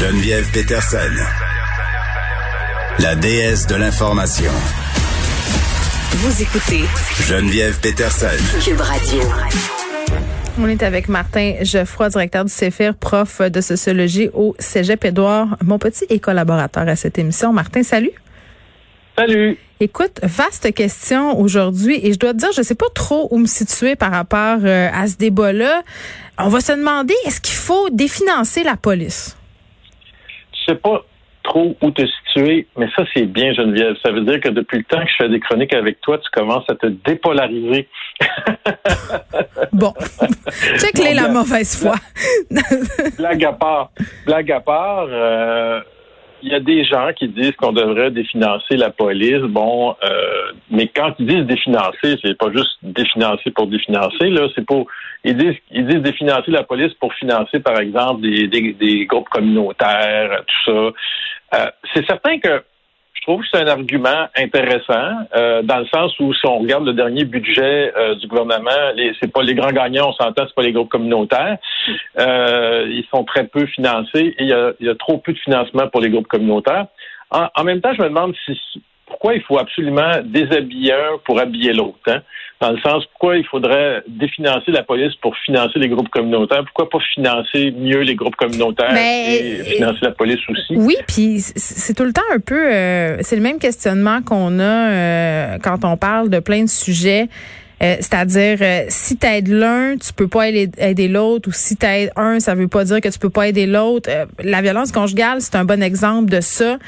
Geneviève Peterson, la déesse de l'information. Vous écoutez Geneviève Peterson. Cube Radio. On est avec Martin Geoffroy, directeur du CEFIR, prof de sociologie au Cégep Édouard, mon petit et collaborateur à cette émission. Martin, salut. Salut. Écoute, vaste question aujourd'hui et je dois te dire, je sais pas trop où me situer par rapport euh, à ce débat-là. On va se demander, est-ce qu'il faut définancer la police? Sais pas trop où te situer, mais ça, c'est bien, Geneviève. Ça veut dire que depuis le temps que je fais des chroniques avec toi, tu commences à te dépolariser. bon. Check les la mauvaise foi. blague à part. Blague à part, euh, il y a des gens qui disent qu'on devrait définancer la police. Bon, euh, mais quand ils disent définancer, c'est pas juste définancer pour définancer. Là, c'est pour ils disent ils disent définancer la police pour financer, par exemple, des, des, groupes communautaires, tout ça. Euh, c'est certain que je trouve que c'est un argument intéressant euh, dans le sens où si on regarde le dernier budget euh, du gouvernement, c'est pas les grands gagnants, on s'entend, c'est pas les groupes communautaires. Euh, ils sont très peu financés et il y, a, y, a, trop peu de financement pour les groupes communautaires. En, en même temps, je me demande si pourquoi il faut absolument déshabiller un pour habiller l'autre. Hein? Dans le sens, pourquoi il faudrait définancer la police pour financer les groupes communautaires? Pourquoi pas financer mieux les groupes communautaires et financer la police aussi? Oui, puis c'est tout le temps un peu, euh, c'est le même questionnement qu'on a euh, quand on parle de plein de sujets. Euh, c'est-à-dire, euh, si tu aides l'un, tu peux pas aider, l'autre, ou si tu aides un, ça veut pas dire que tu peux pas aider l'autre. Euh, la violence conjugale, c'est un bon exemple de ça.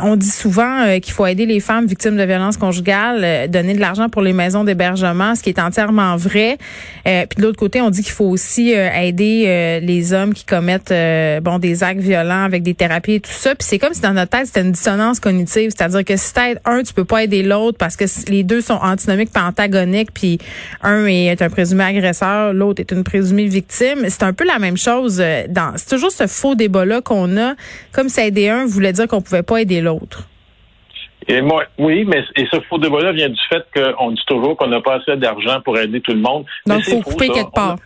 on dit souvent qu'il faut aider les femmes victimes de violences conjugales, donner de l'argent pour les maisons d'hébergement, ce qui est entièrement vrai. puis de l'autre côté, on dit qu'il faut aussi aider les hommes qui commettent bon des actes violents avec des thérapies et tout ça. Puis c'est comme si dans notre tête, c'était une dissonance cognitive, c'est-à-dire que si tu aides un, tu peux pas aider l'autre parce que les deux sont antinomiques pas antagoniques puis un est un présumé agresseur, l'autre est une présumée victime. C'est un peu la même chose. Euh, dans, c'est toujours ce faux débat-là qu'on a, comme si aider un voulait dire qu'on pouvait pas aider l'autre. Et moi, oui, mais et ce faux débat-là vient du fait qu'on dit toujours qu'on n'a pas assez d'argent pour aider tout le monde. Donc, il faut couper quelque part.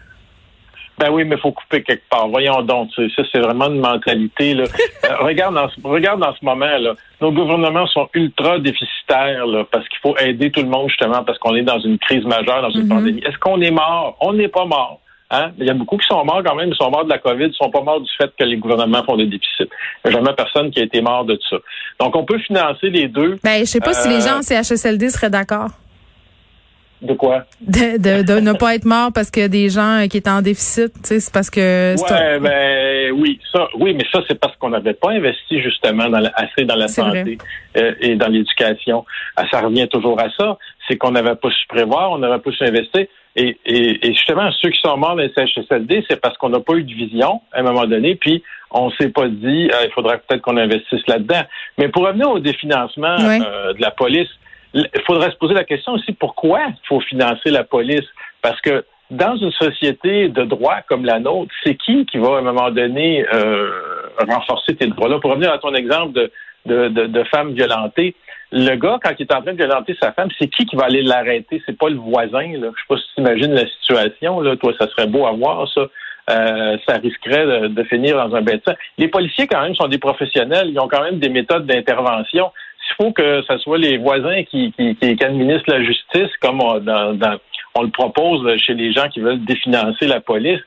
Ben oui, mais il faut couper quelque part. Voyons donc, ça c'est vraiment une mentalité. Là. Euh, regarde, ce, regarde dans ce moment là, nos gouvernements sont ultra déficitaires là, parce qu'il faut aider tout le monde justement parce qu'on est dans une crise majeure, dans une mm-hmm. pandémie. Est-ce qu'on est mort? On n'est pas mort. Hein? Il y a beaucoup qui sont morts quand même, ils sont morts de la COVID, ils sont pas morts du fait que les gouvernements font des déficits. Il n'y a jamais personne qui a été mort de ça. Donc, on peut financer les deux. Ben, je sais pas si les gens en CHSLD seraient d'accord. De quoi? De, de, de ne pas être mort parce qu'il y a des gens qui étaient en déficit, tu sais, c'est parce que... Ouais, ben oui, ça, oui, mais ça, c'est parce qu'on n'avait pas investi justement dans assez dans la santé euh, et dans l'éducation. Ah, ça revient toujours à ça, c'est qu'on n'avait pas su prévoir, on n'avait pas su investir. Et, et, et, justement, ceux qui sont morts dans les CHSLD, c'est parce qu'on n'a pas eu de vision à un moment donné, puis on s'est pas dit, euh, il faudrait peut-être qu'on investisse là-dedans. Mais pour revenir au définancement euh, de la police, il faudrait se poser la question aussi pourquoi il faut financer la police? Parce que dans une société de droit comme la nôtre, c'est qui qui va à un moment donné euh, renforcer tes droits-là? Pour revenir à ton exemple de, de, de, de femme violentée, le gars, quand il est en train de violenter sa femme, c'est qui qui va aller l'arrêter? C'est pas le voisin. Là. Je sais pas si tu imagines la situation. Là. Toi, ça serait beau à voir, ça. Euh, ça risquerait de, finir dans un bêtise. Les policiers, quand même, sont des professionnels. Ils ont quand même des méthodes d'intervention il faut que ce soit les voisins qui, administrent la justice, comme on, le propose chez les gens qui veulent définancer la police,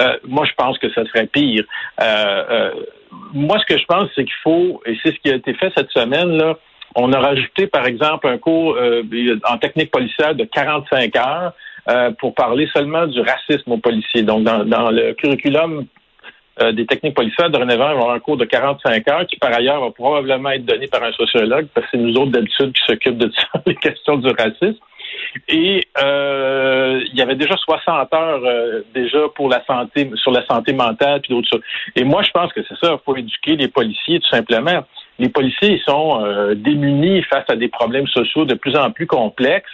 euh, moi, je pense que ça serait pire. Euh, euh, moi, ce que je pense, c'est qu'il faut, et c'est ce qui a été fait cette semaine, là, on a rajouté, par exemple, un cours en technique policière de 45 heures pour parler seulement du racisme aux policiers. Donc, dans, dans le curriculum euh, des techniques policières, dorénavant, va avoir un cours de 45 heures qui, par ailleurs, va probablement être donné par un sociologue, parce que c'est nous autres, d'habitude, qui s'occupent de ça, les questions du racisme. Et euh, il y avait déjà 60 heures euh, déjà pour la santé, sur la santé mentale puis d'autres choses. Et moi, je pense que c'est ça, faut éduquer les policiers tout simplement. Les policiers, ils sont démunis face à des problèmes sociaux de plus en plus complexes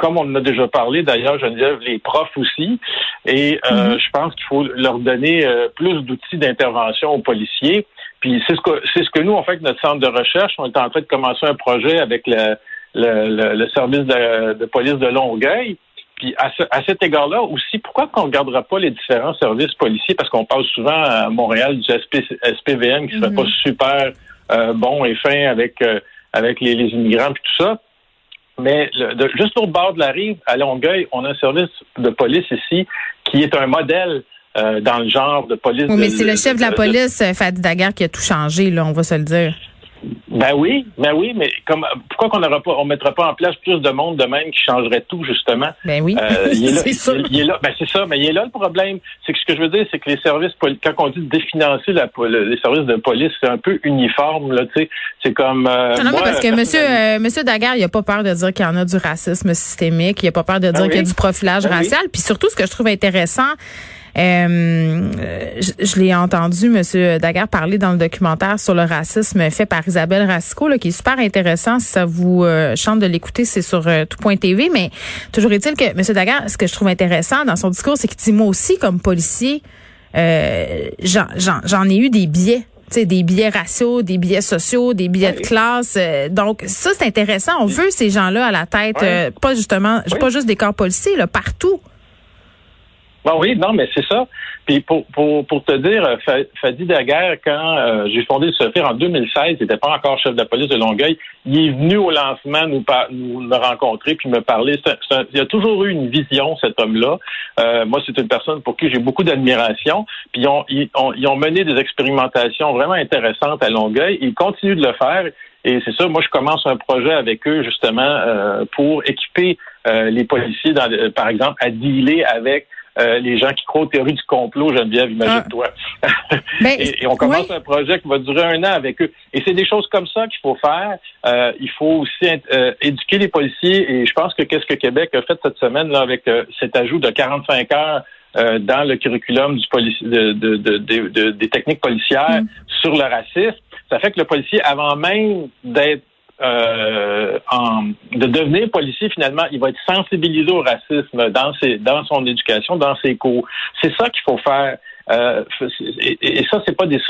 comme on en a déjà parlé d'ailleurs, Geneviève, les profs aussi. Et euh, mm-hmm. je pense qu'il faut leur donner euh, plus d'outils d'intervention aux policiers. Puis c'est ce que c'est ce que nous on fait avec notre centre de recherche. On est en train de commencer un projet avec le, le, le, service de, police de Longueuil. puis à, cet égard-là aussi, pourquoi qu'on ne regardera pas les différents services policiers? Parce qu'on parle souvent à Montréal du SPVM qui serait pas mm-hmm. super euh, bon et fin avec euh, avec les, immigrants et tout ça. Mais juste au bord de la rive, à Longueuil, on a un service de police ici qui est un modèle euh, dans le genre de police. Oui, mais c'est le chef de la police, Fadi Daguerre, qui a tout changé, là, on va se le dire. Ben oui, ben oui, mais comme pourquoi qu'on n'aura pas, on mettra pas en place plus de monde de même qui changerait tout justement? Ben oui, euh, c'est ça. Il, est là, ben c'est ça, mais il est là le problème. C'est que ce que je veux dire, c'est que les services, quand on dit définancer la, les services de police, c'est un peu uniforme là, tu sais, c'est comme. Euh, non, mais parce que Monsieur euh, Monsieur Daguerre, il a pas peur de dire qu'il y en a du racisme systémique, il a pas peur de dire ben qu'il y a du profilage ben racial, puis surtout ce que je trouve intéressant. Euh, je, l'ai entendu, Monsieur Daguerre, parler dans le documentaire sur le racisme fait par Isabelle là, qui est super intéressant. Si ça vous euh, chante de l'écouter, c'est sur euh, tout.tv. Mais toujours est-il que Monsieur Daguerre, ce que je trouve intéressant dans son discours, c'est qu'il dit moi aussi, comme policier, j'en ai eu des biais des billets raciaux, des billets sociaux, des billets de classe. donc ça c'est intéressant. On veut ces gens-là à la tête, pas justement, pas juste des corps policiers, là, partout. Bon, oui, non, mais c'est ça. Puis pour, pour, pour te dire, euh, Fadi Daguerre, quand euh, j'ai fondé le SOFIR en 2016, il n'était pas encore chef de la police de Longueuil, il est venu au lancement nous, nous, rencontrer puis me parler. il a toujours eu une vision, cet homme-là. Euh, moi, c'est une personne pour qui j'ai beaucoup d'admiration. Puis ils ont, ils, ont, ils ont mené des expérimentations vraiment intéressantes à Longueuil. Ils continuent de le faire. Et c'est ça, moi, je commence un projet avec eux, justement, pour équiper les policiers, dans, par exemple, à dealer avec euh, les gens qui croient aux théories du complot, Geneviève, imagine-toi. Ah. Ben, et, on commence un projet qui va durer un an avec eux. Et c'est des choses comme ça qu'il faut faire. Euh, il faut aussi euh, éduquer les policiers. Et je pense que qu'est-ce que Québec a fait cette semaine là avec cet ajout de 45 heures dans le curriculum du de, des techniques policières mm. sur le racisme, ça fait que le policier, avant même d'être euh, de devenir policier, finalement, il va être sensibilisé au racisme dans ses, dans son éducation, dans ses cours. C'est ça qu'il faut faire. Euh, et, ça, c'est pas des.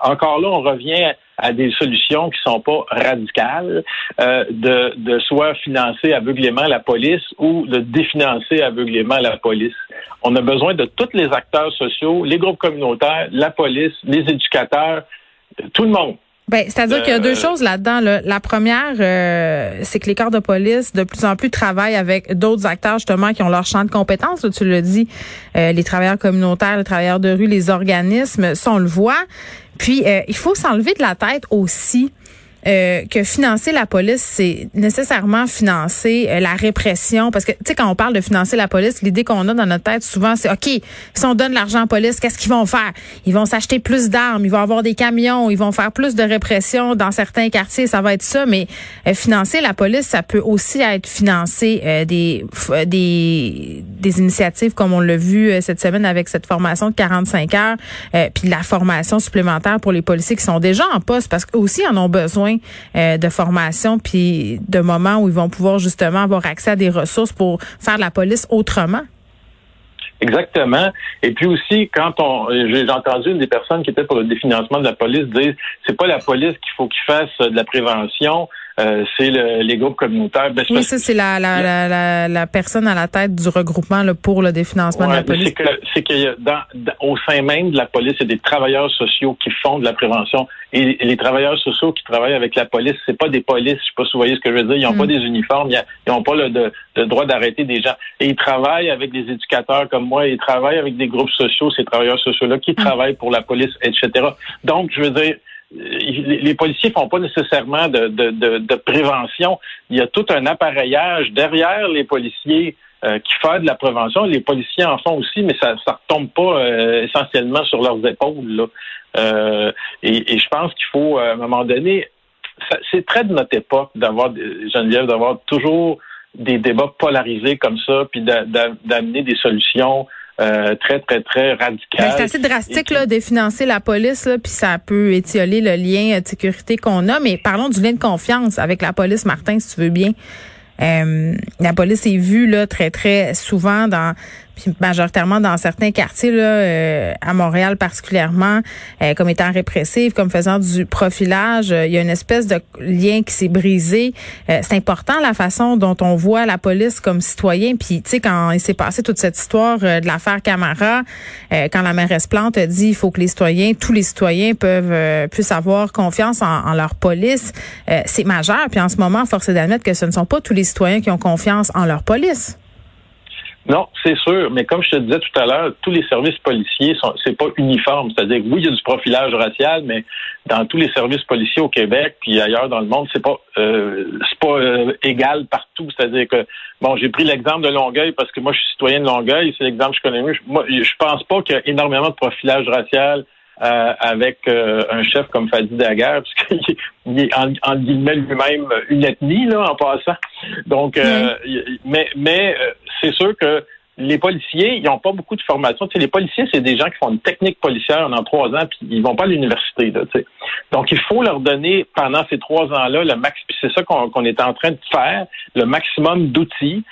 Encore là, on revient à des solutions qui sont pas radicales, euh, de, de soit financer aveuglément la police ou de définancer aveuglément la police. On a besoin de tous les acteurs sociaux, les groupes communautaires, la police, les éducateurs, tout le monde ben, c'est-à-dire qu'il y a deux euh, choses là-dedans. La première, euh, c'est que les corps de police de plus en plus travaillent avec d'autres acteurs justement qui ont leur champ de compétences. tu le dis, euh, les travailleurs communautaires, les travailleurs de rue, les organismes, ça on le voit. Puis il faut s'enlever de la tête aussi euh, que financer la police, c'est nécessairement financer euh, la répression. Parce que, tu sais, quand on parle de financer la police, l'idée qu'on a dans notre tête souvent, c'est, OK, si on donne l'argent à police, qu'est-ce qu'ils vont faire? Ils vont s'acheter plus d'armes, ils vont avoir des camions, ils vont faire plus de répression dans certains quartiers, ça va être ça. Mais euh, financer la police, ça peut aussi être financer des, des, des initiatives comme on l'a vu cette semaine avec cette formation de 45 heures, puis la formation supplémentaire pour les policiers qui sont déjà en poste parce qu'eux aussi en ont besoin euh, de formation puis de moments où ils vont pouvoir justement avoir accès à des ressources pour faire la police autrement. Exactement. Et puis aussi, quand on, j'ai entendu une des personnes qui était pour le définancement de la police dire, c'est pas la police qu'il faut qu'il fasse de la prévention, euh, c'est le, les groupes communautaires. Ben, oui, ça, c'est la, la, la, la, personne à la tête du regroupement là, pour le définancement de la police. C'est que, que dans, au sein même de la police, il y a des travailleurs sociaux qui font de la prévention. Et, les travailleurs sociaux qui travaillent avec la police, c'est pas des polices, je sais pas si vous voyez ce que je veux dire, ils n'ont pas mm. des uniformes, ils n'ont pas le, de, droit d'arrêter des gens. Et ils travaillent avec des éducateurs comme moi, ils travaillent avec des groupes sociaux, ces travailleurs sociaux-là, qui mm. travaillent pour la police, etc. Donc, je veux dire, les policiers font pas nécessairement de, de, de, prévention. Il y a tout un appareillage derrière les policiers euh, qui fait de la prévention. Les policiers en font aussi, mais ça ne retombe pas euh, essentiellement sur leurs épaules. Euh, et, je pense qu'il faut, à un moment donné, c'est très de notre époque d'avoir, Geneviève, d'avoir toujours des débats polarisés comme ça, puis d'amener des solutions euh, très, très, très radical. C'est assez drastique là, de financer la police, puis ça peut étioler le lien de sécurité qu'on a. Mais parlons du lien de confiance avec la police, Martin, si tu veux bien. Euh, la police est vue là très très souvent dans puis majoritairement dans certains quartiers là, euh, à Montréal particulièrement, euh, comme étant répressif, comme faisant du profilage, il y a une espèce de lien qui s'est brisé. c'est important la façon dont on voit la police comme citoyen. Puis tu sais quand il s'est passé toute cette histoire de l'affaire Camara, quand la mairesse Plante a dit il faut que les citoyens, tous les citoyens peuvent puissent avoir confiance en, en leur police, c'est majeur. Puis en ce moment, force est d'admettre que ce ne sont pas tous les citoyens qui ont confiance en leur police. Non, c'est sûr, mais comme je te disais tout à l'heure, tous les services policiers sont c'est pas uniforme, c'est-à-dire oui, il y a du profilage racial, mais dans tous les services policiers au Québec puis ailleurs dans le monde, c'est pas euh, c'est pas euh, égal partout, c'est-à-dire que bon, j'ai pris l'exemple de Longueuil parce que moi je suis citoyen de Longueuil, c'est l'exemple que je connais mieux. Moi, je pense pas qu'il y a énormément de profilage racial euh, avec euh, un chef comme Fadi Daguerre, puisqu'il est en, en guillemets lui-même une ethnie là en passant. Donc, euh, mais mais c'est sûr que les policiers, ils n'ont pas beaucoup de formation. Tu sais, les policiers, c'est des gens qui font une technique policière en trois ans, puis ils vont pas à l'université. Là, tu sais. Donc, il faut leur donner pendant ces trois ans-là le max. C'est ça qu'on est en train de faire, le maximum d'outils,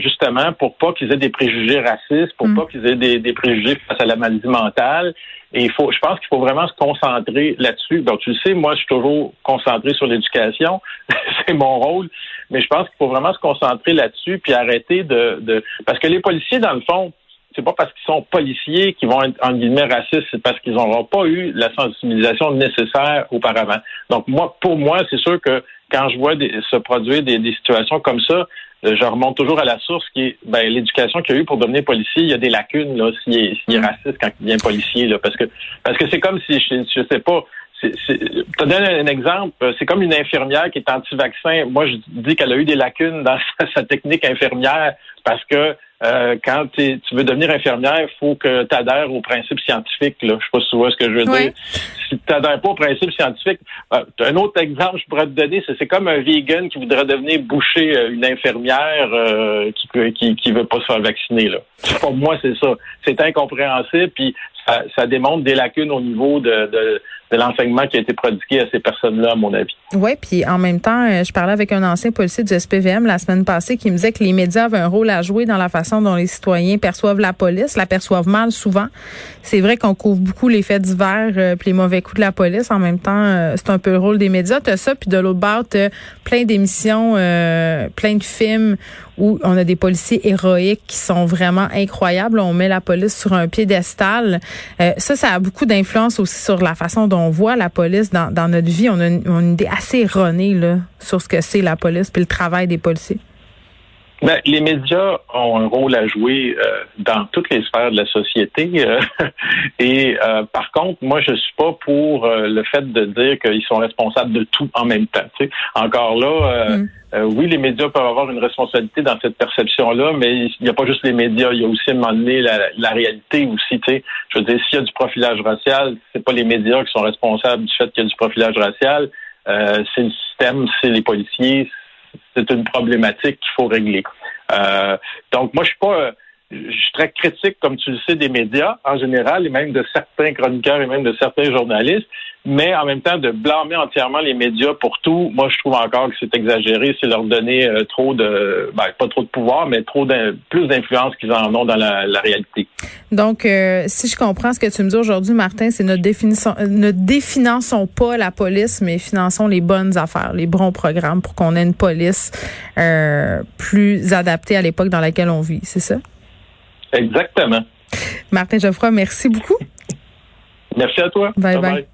justement, pour pas qu'ils aient des préjugés racistes, pour mm. pas qu'ils aient des, des, préjugés face à la maladie mentale, et il faut, je pense qu'il faut vraiment se concentrer là-dessus. Donc, tu le sais, moi, je suis toujours concentré sur l'éducation. c'est mon rôle. Mais je pense qu'il faut vraiment se concentrer là-dessus puis arrêter de, de, parce que les policiers, dans le fond, c'est pas parce qu'ils sont policiers qu'ils vont être en guillemets racistes, c'est parce qu'ils n'auront pas eu la sensibilisation nécessaire auparavant. Donc moi, pour moi, c'est sûr que quand je vois se produire des, des, situations comme ça, euh, je remonte toujours à la source qui est ben, l'éducation qu'il a eu pour devenir policier. Il y a des lacunes là s'il est, est, mm. raciste quand il devient policier là, parce que parce que c'est comme si je, je sais pas. Je donne un exemple. C'est comme une infirmière qui est anti-vaccin. Moi, je dis qu'elle a eu des lacunes dans sa technique infirmière parce que euh, quand tu veux devenir infirmière, il faut que tu adhères aux principes scientifiques. Là. Je sais pas si tu vois ce que je veux dire. Si tu n'adhères pas aux principes scientifiques, euh, un autre exemple je pourrais te donner, c'est comme un vegan qui voudrait devenir boucher euh, une infirmière euh, qui, qui qui veut pas se faire vacciner. Là. Pour moi, c'est ça. C'est incompréhensible, puis ça, ça, démontre des lacunes au niveau de, de de l'enseignement qui a été prodigué à ces personnes-là, à mon avis. Oui, puis en même temps, je parlais avec un ancien policier du SPVM la semaine passée qui me disait que les médias avaient un rôle à jouer dans la façon dont les citoyens perçoivent la police, la perçoivent mal souvent. C'est vrai qu'on couvre beaucoup les faits divers euh, puis les mauvais coups de la police. En même temps, euh, c'est un peu le rôle des médias. Tu as ça, puis de l'autre bord, tu plein d'émissions, plein de films où on a des policiers héroïques qui sont vraiment incroyables. On met la police sur un piédestal. Euh, ça, ça a beaucoup d'influence aussi sur la façon dont on voit la police dans, notre vie. On a, une, idée assez erronée là, sur ce que c'est la police puis le travail des policiers. Ben, les médias ont un rôle à jouer euh, dans toutes les sphères de la société. Euh, et par contre, moi, je suis pas pour le fait de dire qu'ils sont responsables de tout en même temps. Encore là, mm. Euh, oui, les médias peuvent avoir une responsabilité dans cette perception-là, mais il n'y a pas juste les médias, il y a aussi à un moment donné la, réalité aussi. Tu sais, je veux dire, s'il y a du profilage racial, c'est pas les médias qui sont responsables du fait qu'il y a du profilage racial, euh, c'est le système, c'est les policiers, c'est une problématique qu'il faut régler. Euh, donc, moi, je suis pas je suis très critique, comme tu le sais, des médias en général, et même de certains chroniqueurs et même de certains journalistes, mais en même temps de blâmer entièrement les médias pour tout, moi je trouve encore que c'est exagéré, c'est leur donner euh, trop de, ben, pas trop de pouvoir, mais trop plus d'influence qu'ils en ont dans la, réalité. Donc, euh, si je comprends ce que tu me dis aujourd'hui, Martin, c'est notre définition, ne définançons pas la police, mais finançons les bonnes affaires, les bons programmes pour qu'on ait une police euh, plus adaptée à l'époque dans laquelle on vit, c'est ça? Exactement. Martin Geoffroy, merci beaucoup. Merci à toi. bye. bye.